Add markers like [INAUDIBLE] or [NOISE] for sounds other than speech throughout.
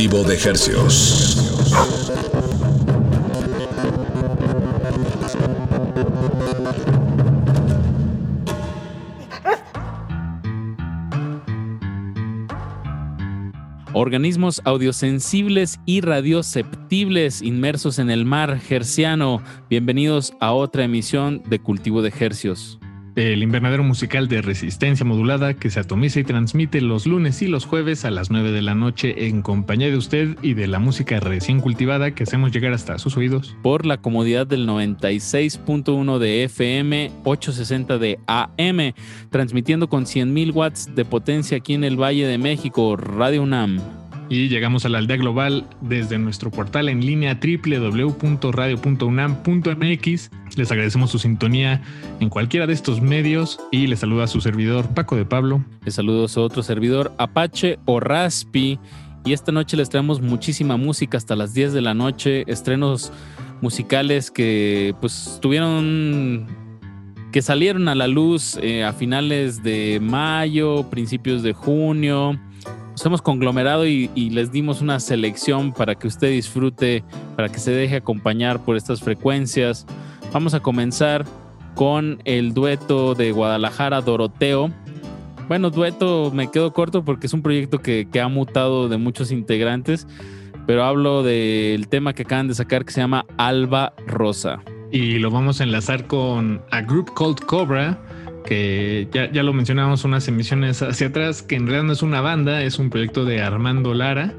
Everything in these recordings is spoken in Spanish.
Cultivo de ejercios. organismos audiosensibles y radioceptibles inmersos en el mar gerciano. Bienvenidos a otra emisión de Cultivo de Hercios el invernadero musical de resistencia modulada que se atomiza y transmite los lunes y los jueves a las 9 de la noche en compañía de usted y de la música recién cultivada que hacemos llegar hasta sus oídos. Por la comodidad del 96.1 de FM, 860 de AM, transmitiendo con 100.000 watts de potencia aquí en el Valle de México, Radio UNAM y llegamos a la aldea global desde nuestro portal en línea www.radio.unam.mx. Les agradecemos su sintonía en cualquiera de estos medios y les saluda a su servidor Paco de Pablo. Les saludo a su otro servidor Apache o Raspi y esta noche les traemos muchísima música hasta las 10 de la noche, estrenos musicales que pues tuvieron que salieron a la luz eh, a finales de mayo, principios de junio nos hemos conglomerado y, les dimos una selección para que usted disfrute, para que se deje acompañar por estas frecuencias. Vamos a comenzar con el dueto de Guadalajara Doroteo. Bueno, dueto me quedo corto porque es un proyecto que, que ha mutado de muchos integrantes, pero hablo del tema que acaban de sacar que se llama Alba Rosa. Y lo vamos a enlazar con A Group Called Cobra, que ya, ya, lo mencionamos unas emisiones hacia atrás, que en realidad no es una banda, es un proyecto de Armando Lara.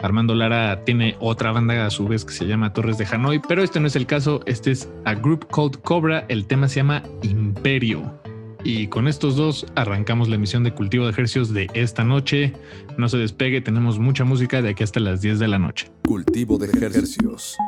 Armando Lara tiene otra banda a su vez que se llama Torres de Hanoi, pero este no es el caso, este es A Group Called Cobra, el tema se llama Imperio. Y con estos dos arrancamos la emisión de Cultivo de Ejercicios de esta noche. No se despegue, tenemos mucha música de aquí hasta las 10 de la noche. Cultivo de Ejercicios.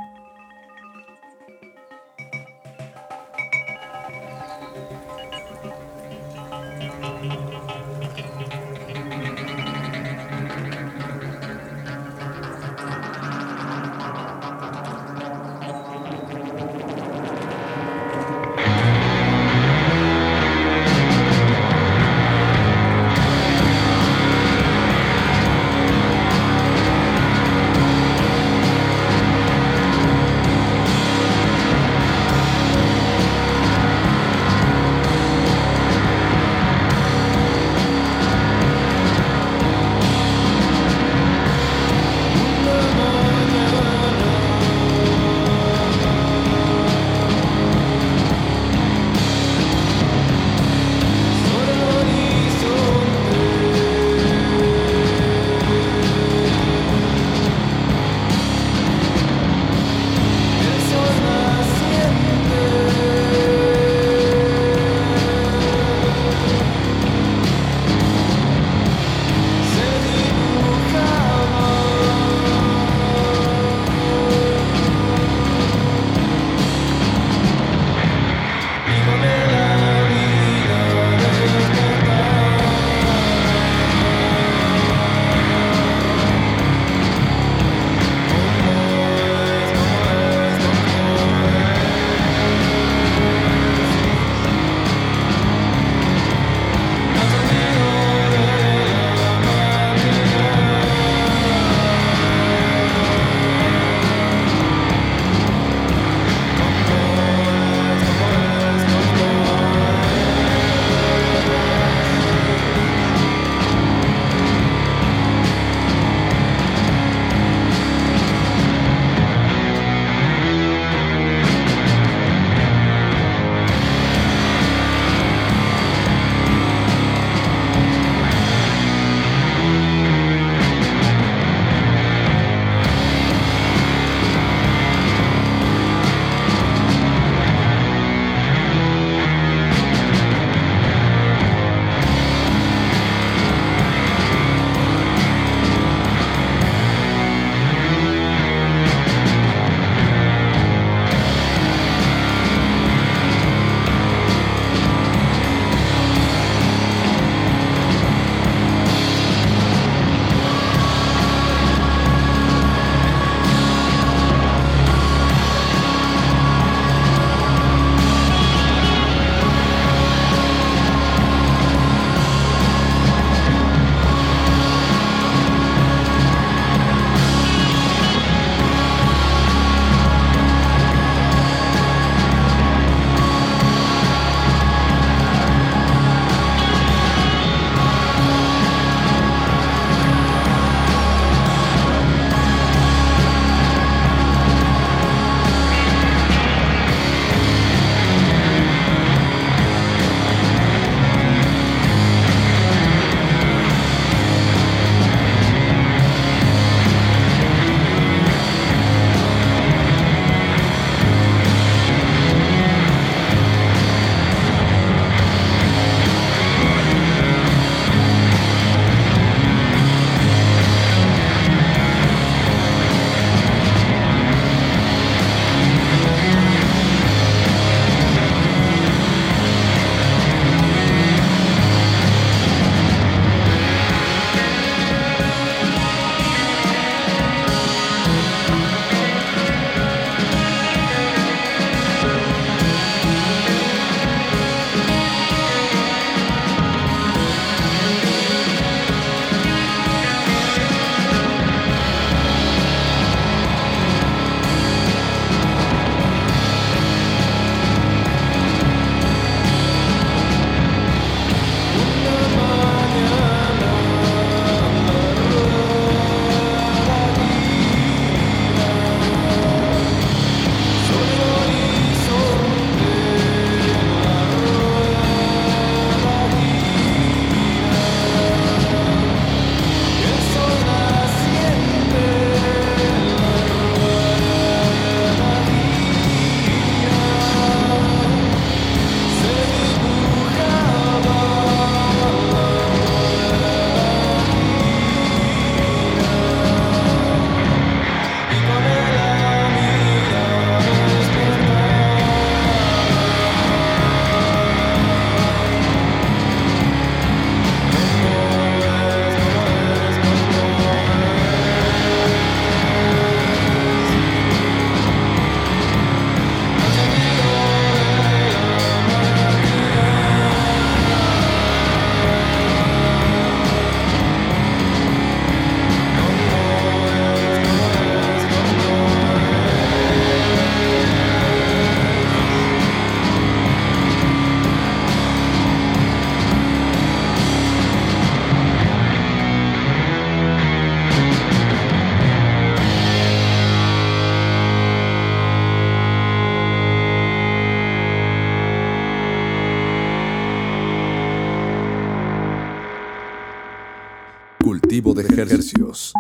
hercios.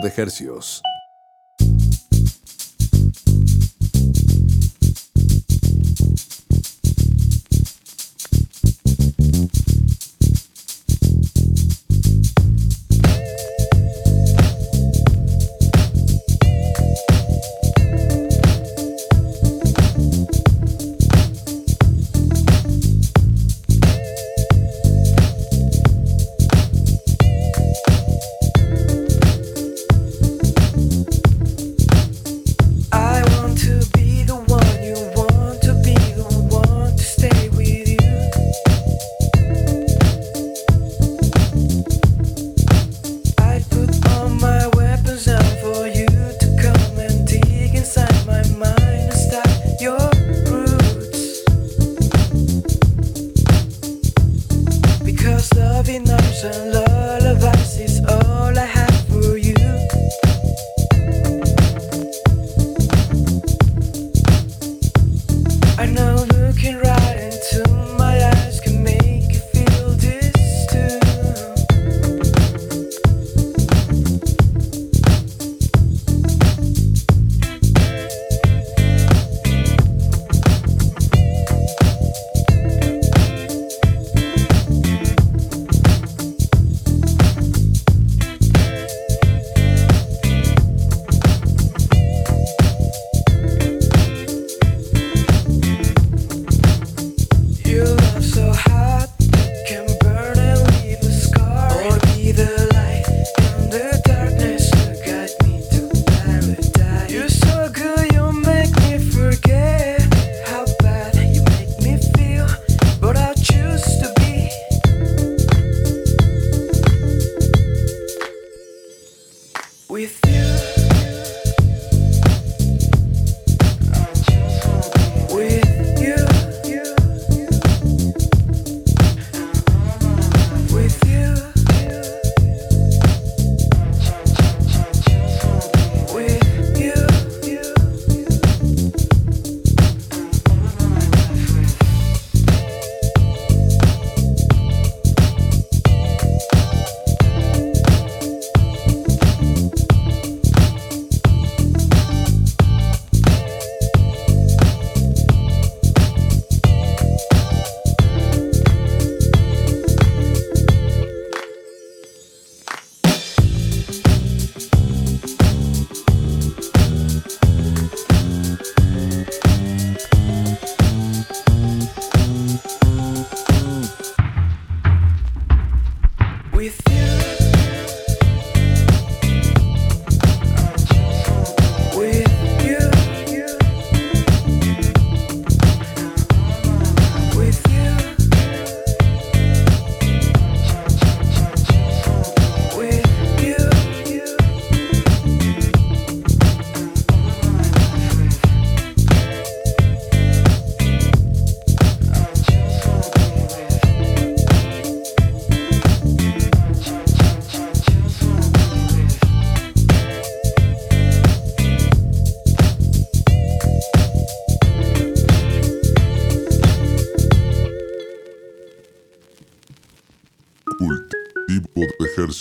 De hercios.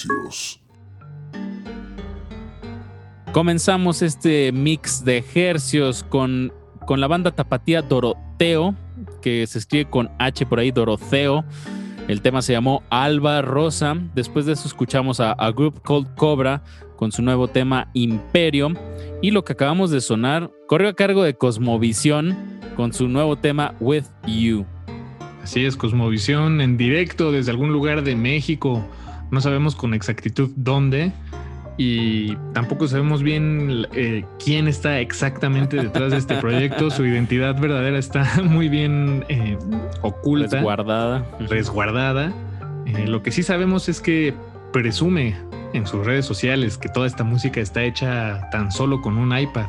Ejercicios. Comenzamos este mix de ejercios con, con la banda tapatía Doroteo, que se escribe con H por ahí, Doroteo. El tema se llamó Alba Rosa. Después de eso escuchamos a, a Group Called Cobra con su nuevo tema Imperio. Y lo que acabamos de sonar corrió a cargo de Cosmovisión con su nuevo tema With You. Así es, Cosmovisión en directo desde algún lugar de México. No sabemos con exactitud dónde y tampoco sabemos bien eh, quién está exactamente detrás de este proyecto. Su identidad verdadera está [LAUGHS] muy bien eh, oculta. Resguardada. Resguardada. Eh, lo que sí sabemos es que presume en sus redes sociales que toda esta música está hecha tan solo con un iPad.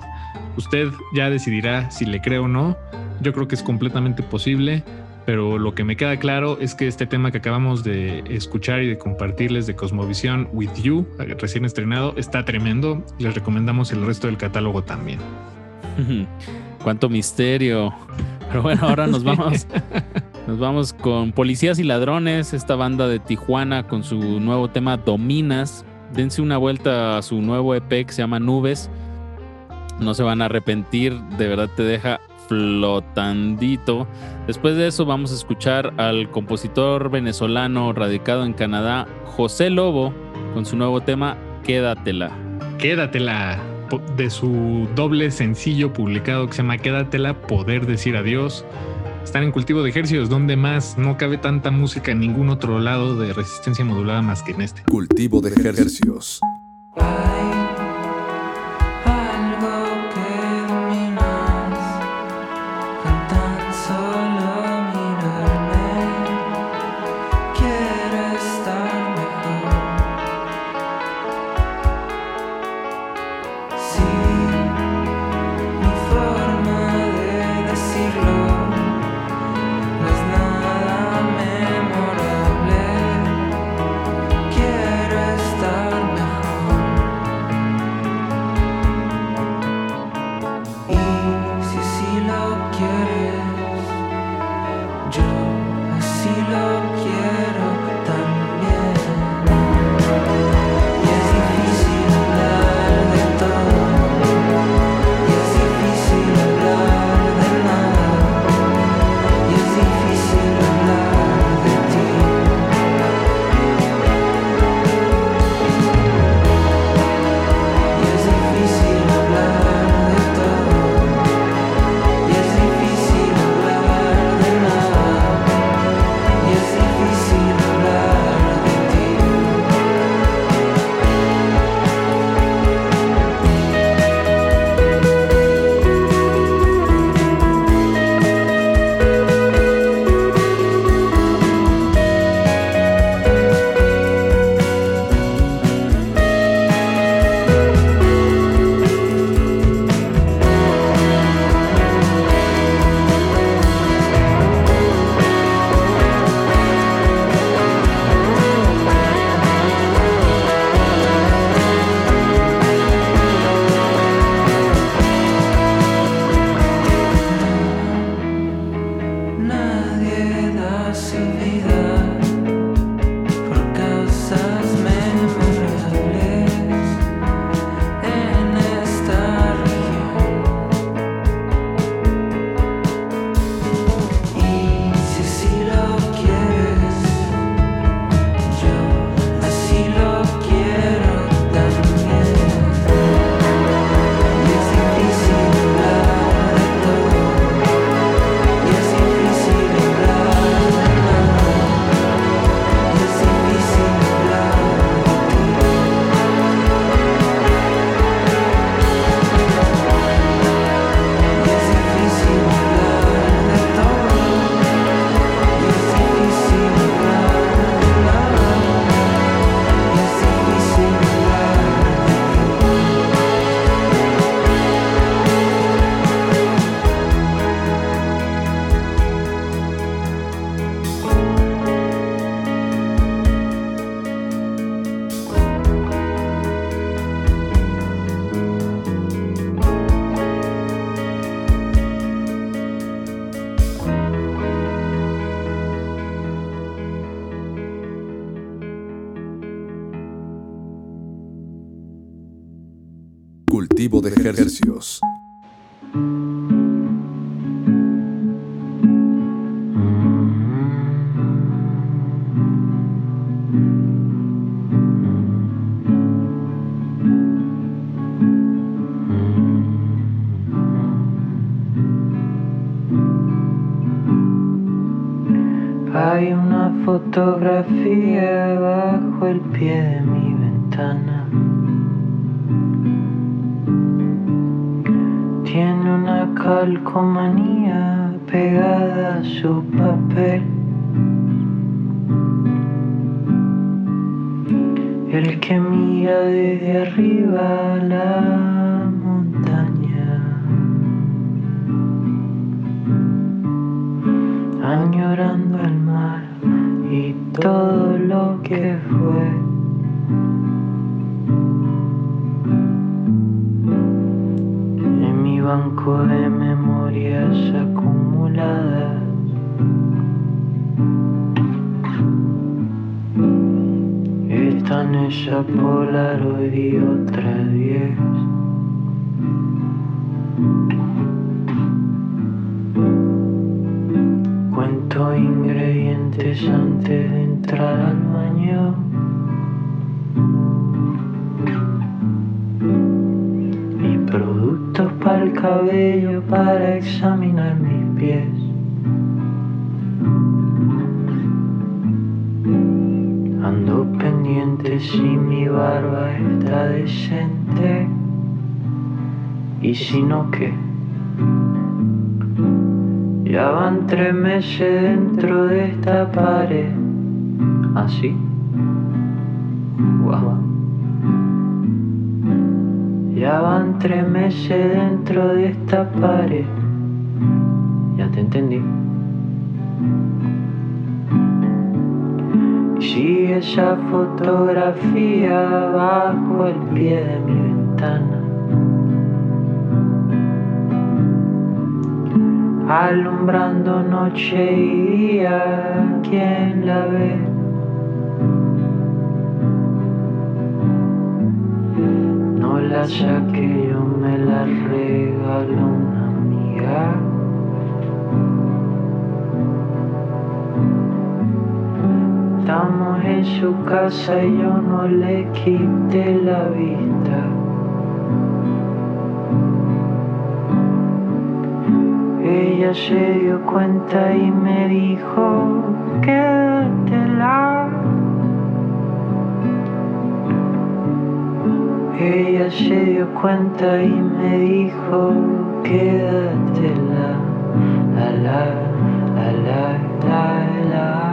Usted ya decidirá si le cree o no. Yo creo que es completamente posible pero lo que me queda claro es que este tema que acabamos de escuchar y de compartirles de Cosmovisión With You, recién estrenado, está tremendo. Les recomendamos el resto del catálogo también. [LAUGHS] Cuánto misterio. Pero bueno, ahora nos [LAUGHS] vamos. Nos vamos con Policías y Ladrones, esta banda de Tijuana con su nuevo tema Dominas. Dense una vuelta a su nuevo EP que se llama Nubes. No se van a arrepentir, de verdad te deja flotandito. Después de eso vamos a escuchar al compositor venezolano radicado en Canadá, José Lobo, con su nuevo tema Quédatela. Quédatela, de su doble sencillo publicado que se llama Quédatela, Poder Decir Adiós. Están en cultivo de ejercicios, donde más no cabe tanta música en ningún otro lado de resistencia modulada más que en este. Cultivo de ejercicios. Añorando el mar y todo lo que fue. En mi banco de memorias acumuladas. Están esa Polaroid y otras diez. Ingredientes antes de entrar al baño. Y productos para el cabello para examinar mis pies. Ando pendiente si mi barba está decente. Y si no, ¿qué? Ya van tres meses dentro de esta pared. Así. Wow. Ya van tres meses dentro de esta pared. Ya te entendí. Y sigue esa fotografía bajo el pie de mi ventana. Alumbrando noche y día, ¿quién la ve? No la saqué, yo me la regaló una amiga. Estamos en su casa y yo no le quité la vista. Ella se dio cuenta y me dijo, quédatela. Ella se dio cuenta y me dijo, quédatela. La la la la la la.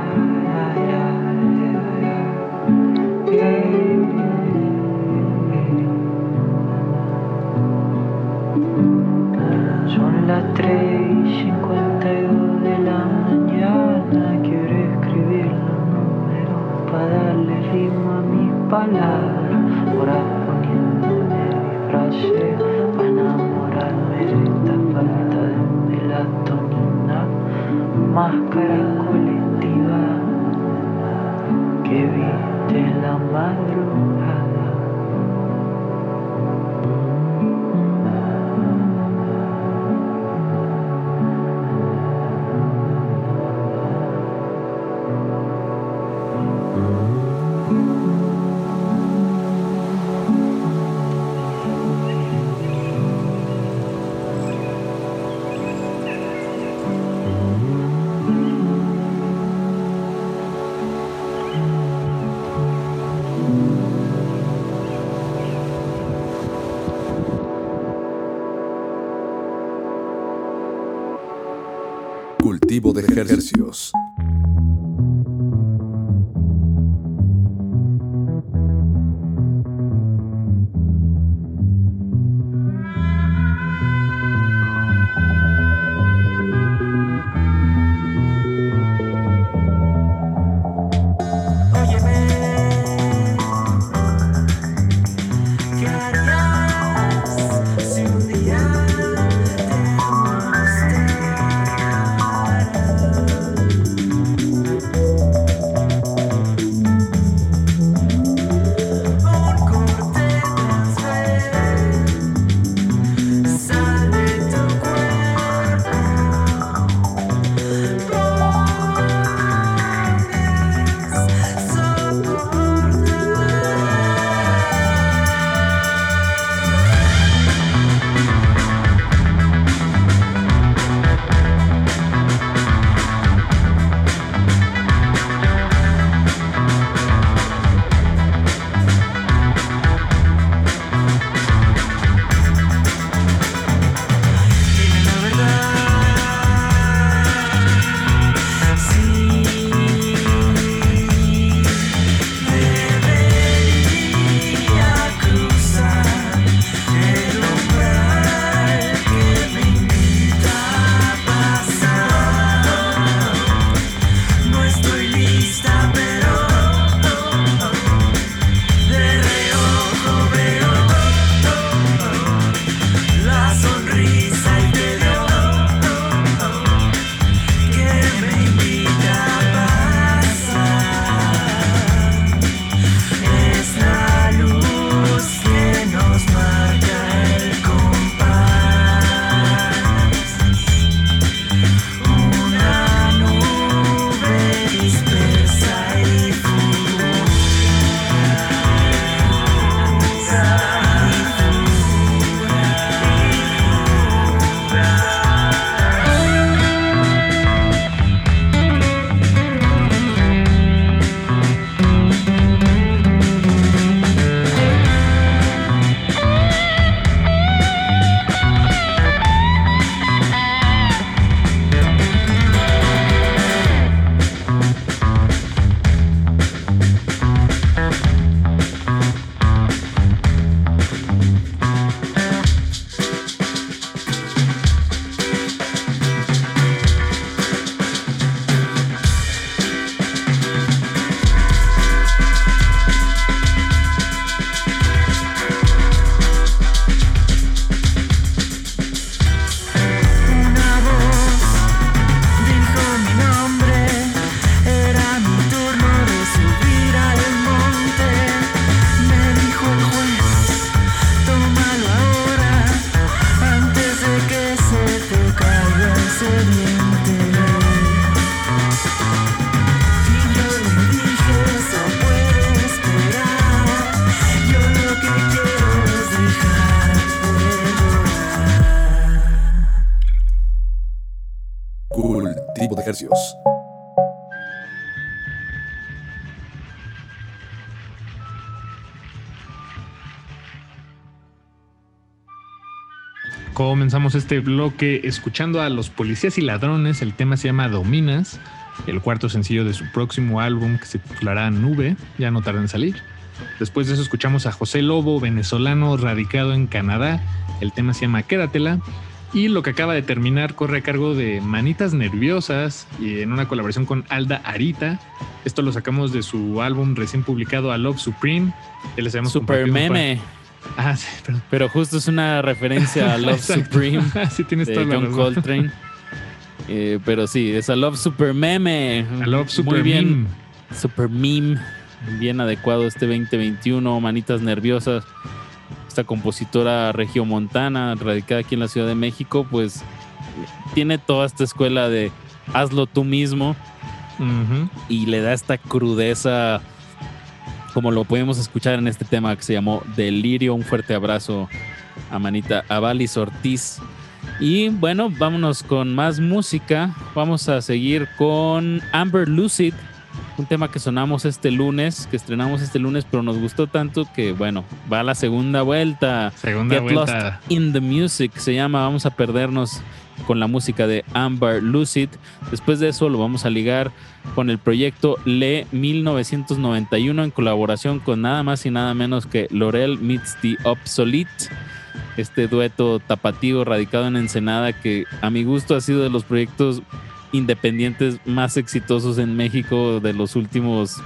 Son las 3 darle ritmo a mis palabras. Ahora poniéndome mi frase para enamorarme de esta falta de melatonina. Máscara colectiva que viste en la madrugada. Cultivo Comenzamos este bloque escuchando a los policías y ladrones. El tema se llama Dominas, el cuarto sencillo de su próximo álbum que se titulará Nube. Ya no tarda en salir. Después de eso escuchamos a José Lobo, venezolano radicado en Canadá. El tema se llama Quédatela. Y lo que acaba de terminar corre a cargo de Manitas Nerviosas y en una colaboración con Alda Arita. Esto lo sacamos de su álbum recién publicado a Love Supreme. Les Super meme. Ah, sí, perdón. Pero justo es una referencia a Love. [LAUGHS] Supreme [LAUGHS] sí, tienes de John razón. Coltrane. Eh, pero sí, es a Love Super Meme. A Love Super Muy bien. Meme. Super Meme. Bien adecuado este 2021. Manitas nerviosas. Esta compositora regiomontana, radicada aquí en la Ciudad de México, pues tiene toda esta escuela de hazlo tú mismo y le da esta crudeza como lo podemos escuchar en este tema que se llamó Delirio. Un fuerte abrazo a Manita, a Valis Ortiz. Y bueno, vámonos con más música. Vamos a seguir con Amber Lucid, un tema que sonamos este lunes, que estrenamos este lunes, pero nos gustó tanto que bueno, va a la segunda vuelta. Segunda Get Lost vuelta. in the Music se llama Vamos a perdernos con la música de Amber Lucid. Después de eso lo vamos a ligar con el proyecto Le 1991 en colaboración con nada más y nada menos que Laurel Meets the Obsolete. Este dueto tapatío radicado en Ensenada que a mi gusto ha sido de los proyectos independientes más exitosos en México de los últimos,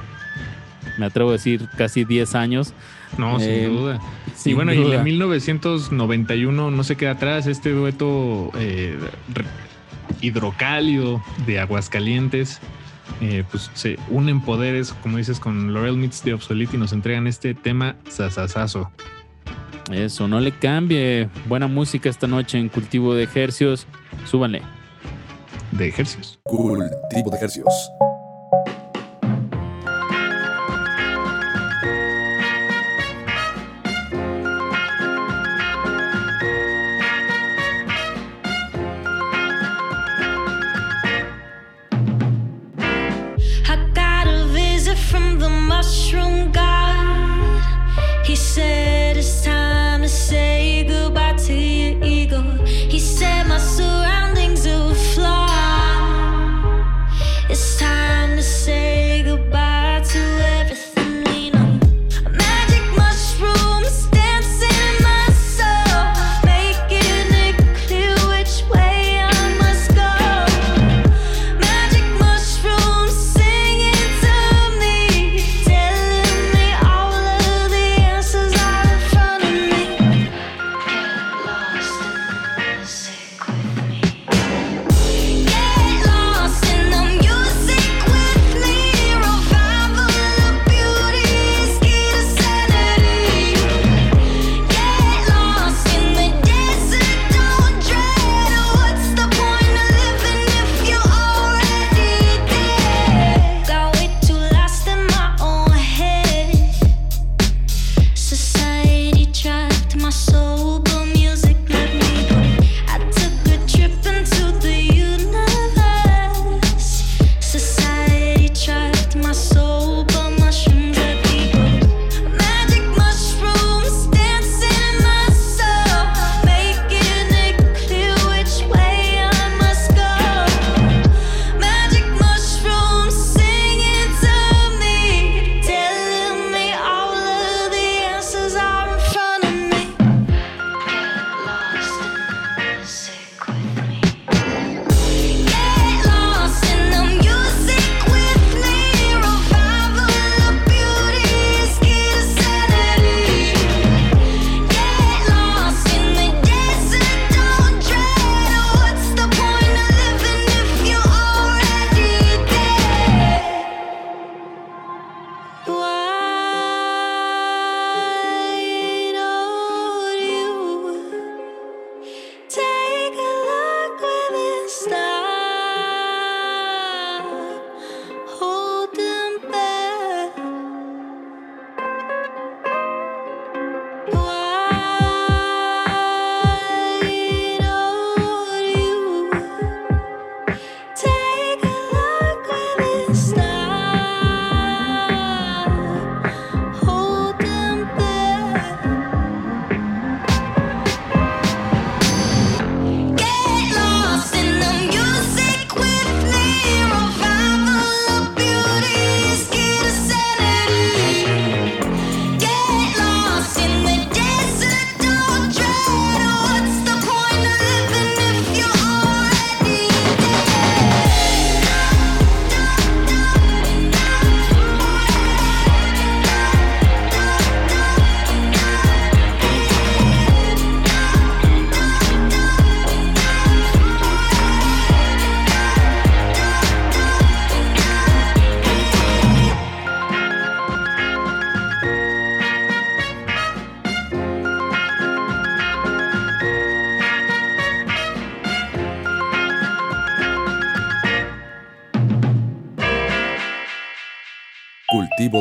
me atrevo a decir, casi 10 años. No, Eh, sin duda. Sin y bueno, y duda. en 1991 no se queda atrás este dueto eh, hidrocálido de Aguascalientes. Eh, pues se unen poderes, como dices, con Laurel Meets the Obsolete y nos entregan este tema sasasazo. Eso, no le cambie. Buena música esta noche en Cultivo de Ejercios. Súbanle. de ejercicios. Cultivo de hercios.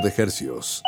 De Hercios.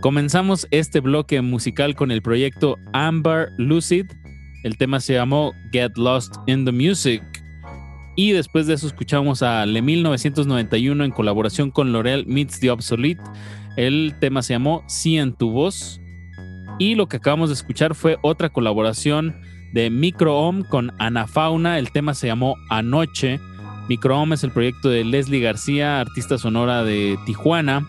Comenzamos este bloque musical con el proyecto Amber Lucid. El tema se llamó Get Lost in the Music. Y después de eso escuchamos a Le 1991 en colaboración con L'Oreal Meets the Obsolete. El tema se llamó Sí en tu voz. Y lo que acabamos de escuchar fue otra colaboración de Microohm con Ana Fauna. El tema se llamó Anoche. Microohm es el proyecto de Leslie García, artista sonora de Tijuana.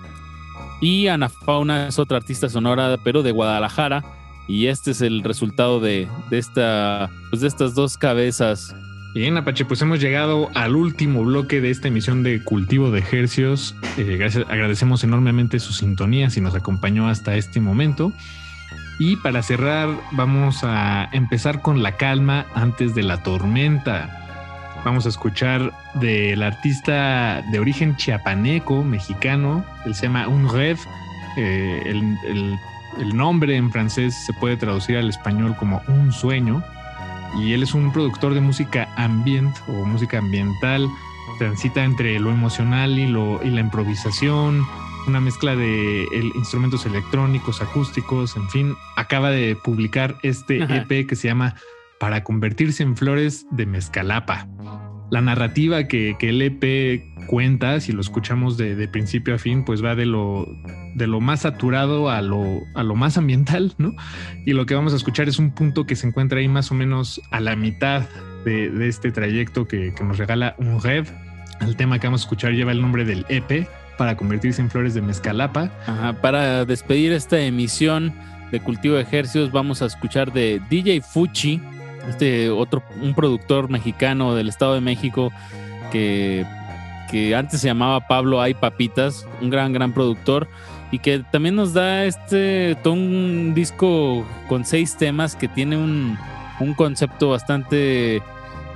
Y Ana Fauna es otra artista sonora, pero de Guadalajara. Y este es el resultado de, de esta, pues de estas dos cabezas. Bien, Apache, pues hemos llegado al último bloque de esta emisión de Cultivo de Ejercios. Eh, gracias, agradecemos enormemente su sintonía si nos acompañó hasta este momento. Y para cerrar, vamos a empezar con la calma antes de la tormenta. Vamos a escuchar del artista de origen chiapaneco, mexicano. Él se llama Un Rev. Eh, el, nombre en francés se puede traducir al español como Un Sueño. Y él es un productor de música ambient o música ambiental. Transita entre lo emocional y la improvisación. Una mezcla de el- instrumentos electrónicos, acústicos, en fin. Acaba de publicar este Ajá. EP que se llama Para convertirse en flores de mezcalapa la narrativa que, que el EP cuenta, si lo escuchamos de, de principio a fin, pues va de lo, de lo más saturado a lo, a lo más ambiental, ¿no? Y lo que vamos a escuchar es un punto que se encuentra ahí más o menos a la mitad de, de este trayecto que, que nos regala un rev. El tema que vamos a escuchar lleva el nombre del EP para convertirse en flores de mezcalapa. Para despedir esta emisión de Cultivo de Ejercicios, vamos a escuchar de DJ Fuchi, este otro, un productor mexicano del Estado de México que, que antes se llamaba Pablo Ay Papitas, un gran, gran productor y que también nos da este todo un disco con seis temas que tiene un, un concepto bastante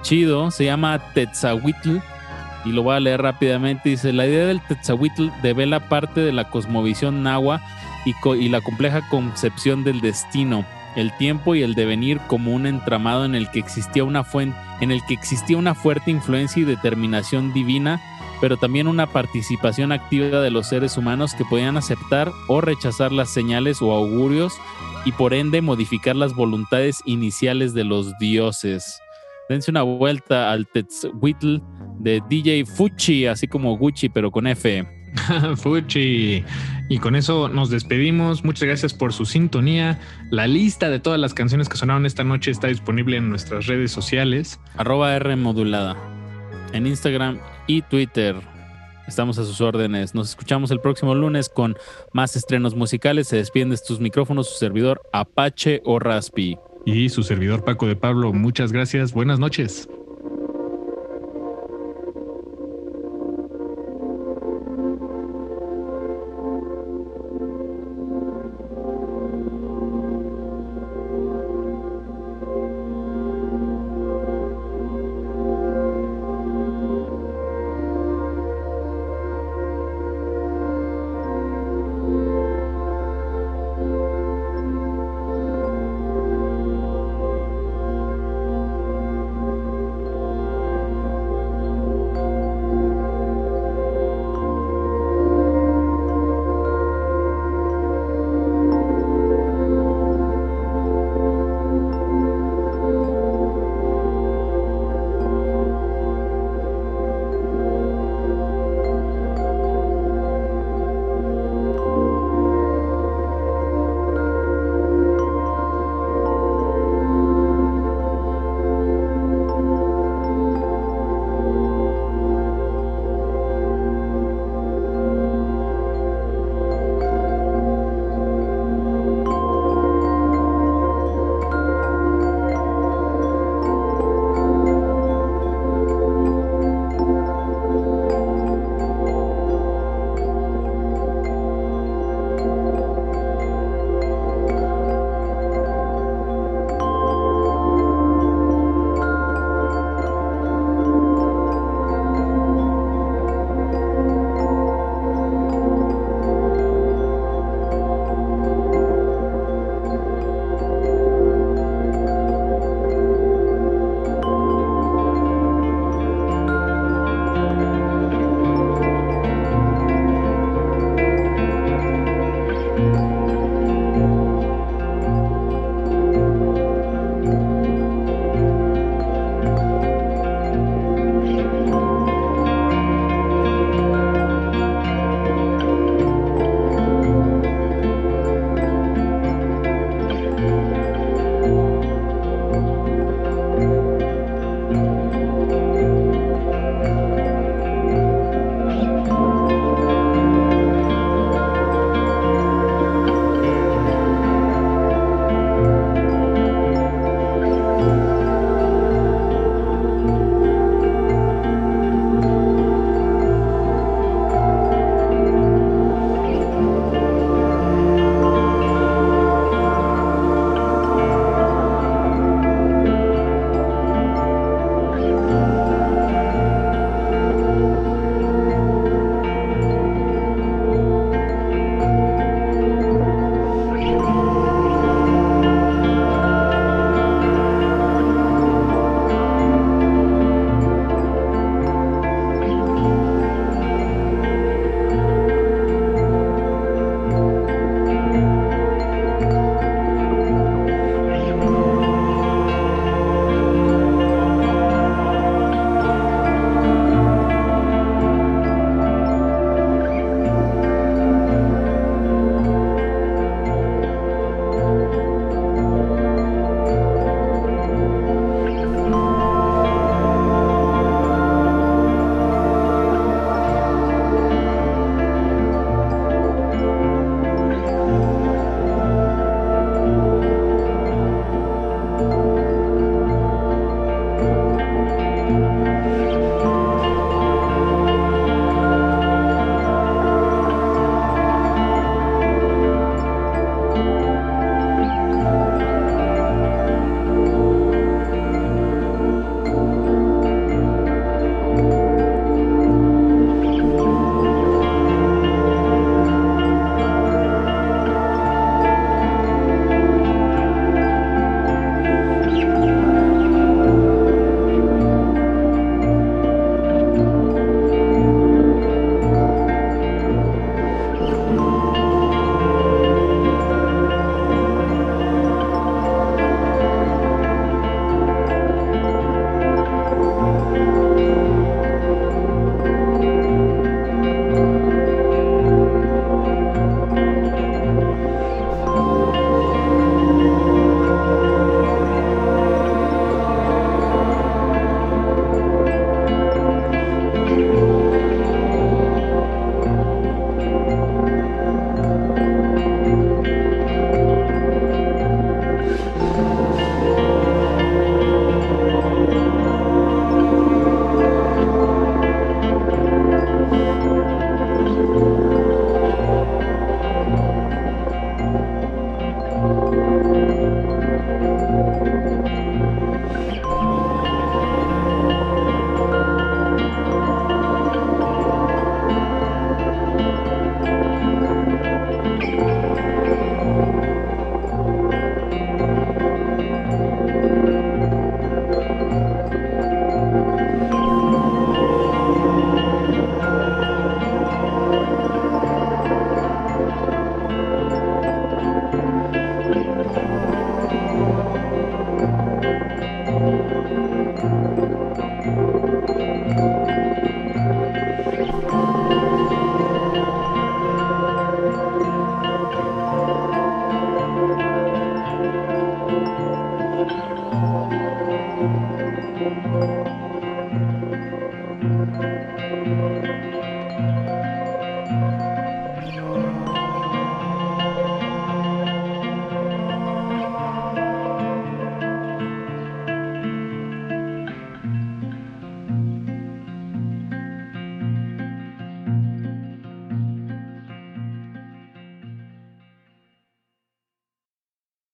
chido, se llama Tetzahuitl y lo voy a leer rápidamente. Dice, la idea del Tetzahuitl devela parte de la cosmovisión nahua y, la compleja concepción del destino, el tiempo y el devenir como un entramado en el que existía una fuente, en el que existía una fuerte influencia y determinación divina, pero también una participación activa de los seres humanos que podían aceptar o rechazar las señales o augurios y por ende modificar las voluntades iniciales de los dioses. Dense una vuelta al Tetzahuitl de DJ Fuchi, así como Gucci, pero con F. [LAUGHS] Fuchi. Y con eso nos despedimos. Muchas gracias por su sintonía. La lista de todas las canciones que sonaron esta noche está disponible en nuestras redes sociales. Arroba R modulada. En Instagram y Twitter. Estamos a sus órdenes. Nos escuchamos el próximo lunes con más estrenos musicales. Se despiden de estos micrófonos su servidor Apache o Raspi. Y su servidor Paco de Pablo, muchas gracias. Buenas noches.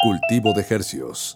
Cultivo de hercios.